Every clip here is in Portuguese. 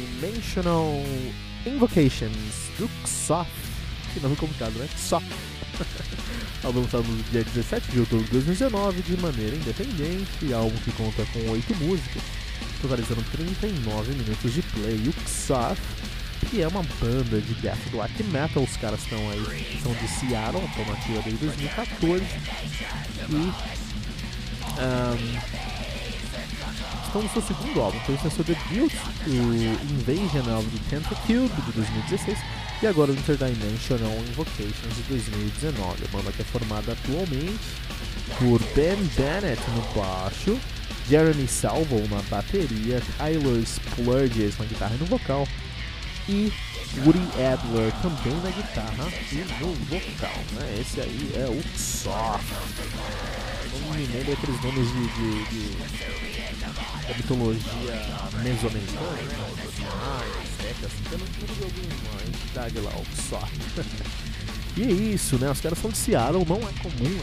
Interdimensional Invocations do Xof. Que nome complicado, né? Xof. álbum lançado no dia 17 de outubro de 2019 de maneira independente, álbum que conta com 8 músicas, totalizando 39 minutos de play. O Xof, que é uma banda de death black metal, os caras estão aí, são de Seattle, estão nativa desde 2014 e um, estão no seu segundo álbum, então esse é seu debut, o Invasion of the Tentacube de 2016 e agora o Interdimensional Invocations de 2019. A banda que é formada atualmente por Ben Bennett no baixo, Jeremy Salvo na bateria, Tyler Splurges na guitarra e no vocal e Woody Adler também na guitarra e no vocal. Né? Esse aí é o Soft. Não me lembro aqueles nomes de, de, de da mitologia mesoamericana, né? Assim, pelo de alguma entidade lá, o Soft. e é isso, né? Os caras são de Seattle, não é comum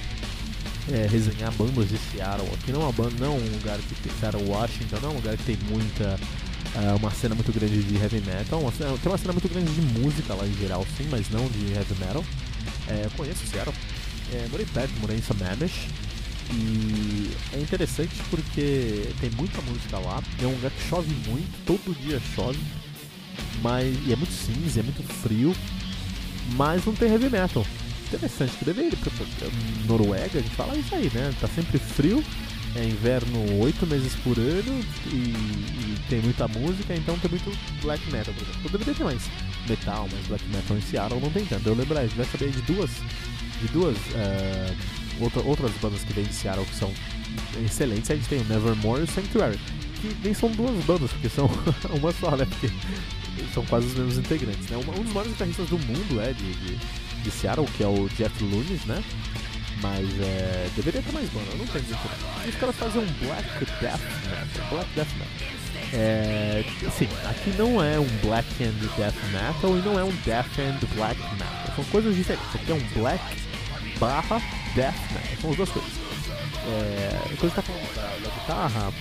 é, resenhar bandas de Seattle. Aqui não é uma banda, não é um lugar que tem Washington, não é um lugar que tem muita é uma cena muito grande de heavy metal, uma cena, tem uma cena muito grande de música lá em geral, sim, mas não de heavy metal. É, eu conheço Seattle, é, morei perto, morei em Sammamish, e é interessante porque tem muita música lá, é um lugar que chove muito, todo dia chove, mas e é muito cinza, é muito frio, mas não tem heavy metal. Interessante, que deveria Noruega, a gente fala isso aí, né? Tá sempre frio, é inverno oito meses por ano e, e, tem muita música, então tem muito black metal, por exemplo. Eu deveria ter mais metal, mas black metal em Seattle não tem tanto. Eu lembro, a gente vai saber de duas, de duas uh, outra, outras bandas que vem de Seattle que são excelentes. A gente tem o Nevermore e o Sanctuary, que nem são duas bandas, porque são uma só, né? Porque são quase os mesmos integrantes, né? Um dos maiores guitarristas do mundo é de, de, de Seattle, que é o Jeff Lunes, né? Mas é, deveria ter mais banda, não tem muito. E os caras fazem um Black Death Metal. Black Death Metal. É, sim, aqui não é um Black and Death Metal e não é um Death and Black Metal. São coisas diferentes. Aqui é um Black barra Death Metal. São as duas coisas. É, quando gente tá falando da, da guitarra,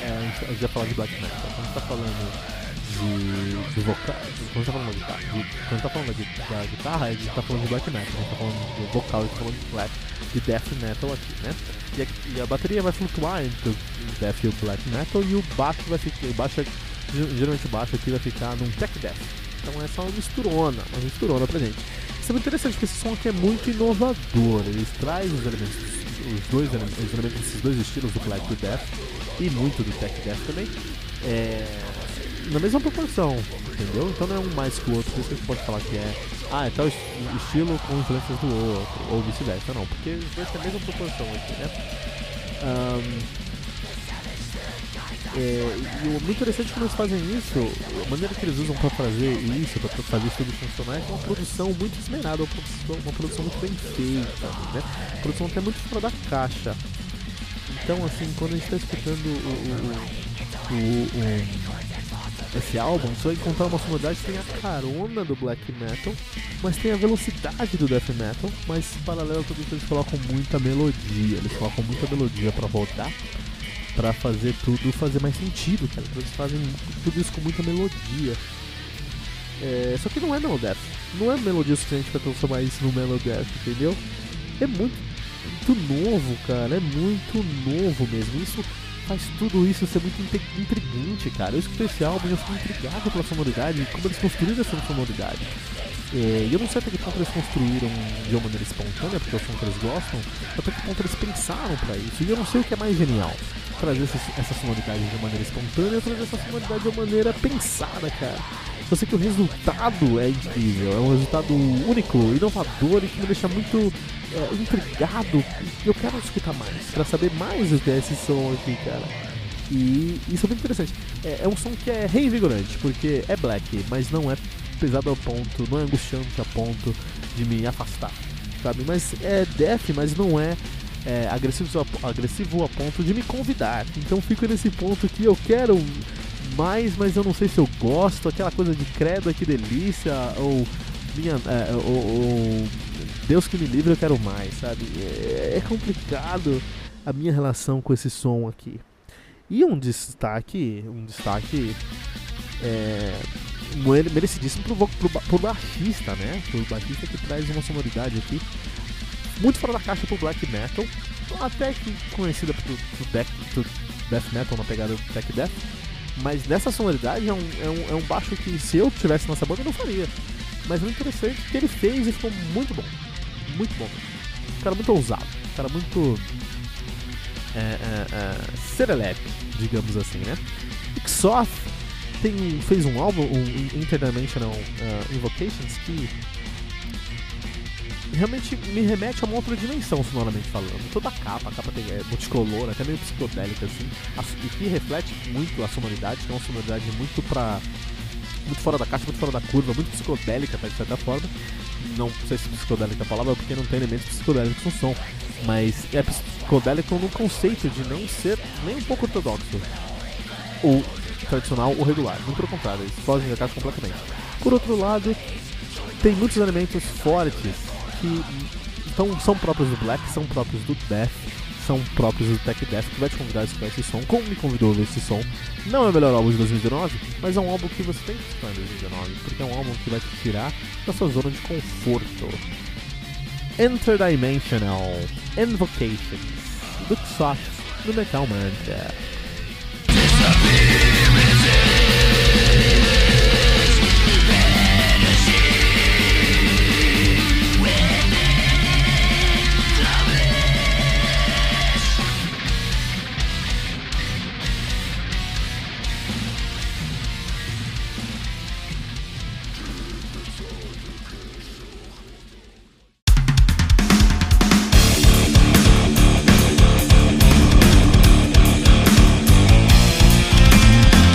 é, a, gente, a gente vai falar de Black Metal. Quando gente tá falando de, de vocal. Quando tá falando de guitarra, de, quando tá falando da, da guitarra, a gente tá falando de black metal. A gente tá falando de vocal, a gente tá falando de black, de death metal aqui, né? E a, e a bateria vai flutuar entre o death e o black metal e o baixo vai ficar. Baixo, geralmente o baixo aqui vai ficar num tech death. Então é uma misturona, uma misturona pra gente. Isso é muito interessante porque esse som aqui é muito inovador. Ele traz os elementos, os dois elementos, os elementos desses dois estilos, do black death, e muito do tech death também. É, na mesma proporção, entendeu? Então não é um mais que o outro, por isso que a gente pode falar que é ah, é tal estilo com influências do outro, ou vice-versa, não, porque os dois têm a mesma proporção aqui, né? Um, é, e o muito interessante que eles fazem isso, a maneira que eles usam para fazer isso, para fazer isso tudo funcionar, é uma produção muito esmerada, uma produção, uma produção muito bem feita, né? Uma produção até muito fora da caixa. Então, assim, quando a gente está escutando o, o, o, esse álbum, você vai encontrar uma sonoridade que tem a carona do black metal, mas tem a velocidade do death metal, mas paralelo a tudo isso eles colocam muita melodia, eles colocam muita melodia para rodar para fazer tudo fazer mais sentido, cara. Então eles fazem tudo isso com muita melodia. É, só que não é Melodeath. Não é melodia suficiente para transformar isso no Melodeath, entendeu? É muito, muito novo, cara. É muito novo mesmo. Isso faz tudo isso ser muito intrigante, cara. Eu escutei esse álbum e eu fiquei intrigado pela sonoridade, como eles construíram essa sonoridade. É, e eu não sei até que ponto eles construíram de uma maneira espontânea, porque é o som que eles gostam, até que ponto eles pensaram para isso. E eu não sei o que é mais genial trazer essa, essa sonoridade de maneira espontânea ou trazer essa sonoridade de uma maneira pensada, cara. Eu sei que o resultado é incrível, é um resultado único, inovador e que me deixa muito é, intrigado. Eu quero escutar mais, para saber mais o que é esse som aqui, cara. E isso é muito interessante. É, é, um som que é reinvigorante, porque é black, mas não é pesado ao ponto, não é angustiante a ponto de me afastar, sabe? Mas é death, mas não é é, agressivo, agressivo a ponto de me convidar. Então fico nesse ponto que eu quero mais, mas eu não sei se eu gosto. Aquela coisa de credo, que delícia, ou minha, é, ou, ou, Deus que me livre, eu quero mais, sabe? É, é complicado a minha relação com esse som aqui. E um destaque, um destaque é, merecidíssimo pro, pro, pro baixista, né? Pro baixista que traz uma sonoridade aqui muito fora da caixa pro black metal, até que conhecida pro, pro, death, pro death metal na pegada do tech death, mas nessa sonoridade é um, é, um, é um baixo que se eu tivesse nessa banda eu não faria. Mas o interessante é que ele fez e ficou muito bom. Muito bom. Um cara muito ousado. Um cara muito. É, é, é, serelepe, digamos assim, né? Ixoth tem, fez um álbum, um Interdimensional uh, Invocations, que realmente me remete a uma outra dimensão, sonoramente falando. Toda a capa, a capa tem, é multicolor, até meio psicodélica, assim, e que reflete muito a sonoridade, que é uma sonoridade muito pra. muito fora da caixa, muito fora da curva, muito psicodélica, até de certa forma. Não sei se psicodélica é a palavra, porque não tem elementos psicodélicos no som, mas é psicodélico no conceito de não ser nem um pouco ortodoxo. Ou tradicional ou regular. Muito pelo contrário, eles fogem da caixa completamente. Por outro lado, tem muitos elementos fortes que então, são próprios do Black, são próprios do Death, são próprios do Tech Death, que vai te convidar a escutar esse som, como me convidou a ver esse som. Não é o melhor álbum de 2019, mas é um álbum que você tem que escutar em 2019, porque é um álbum que vai te tirar da sua zona de conforto. Interdimensional Invocations Xox do Metal Mantra.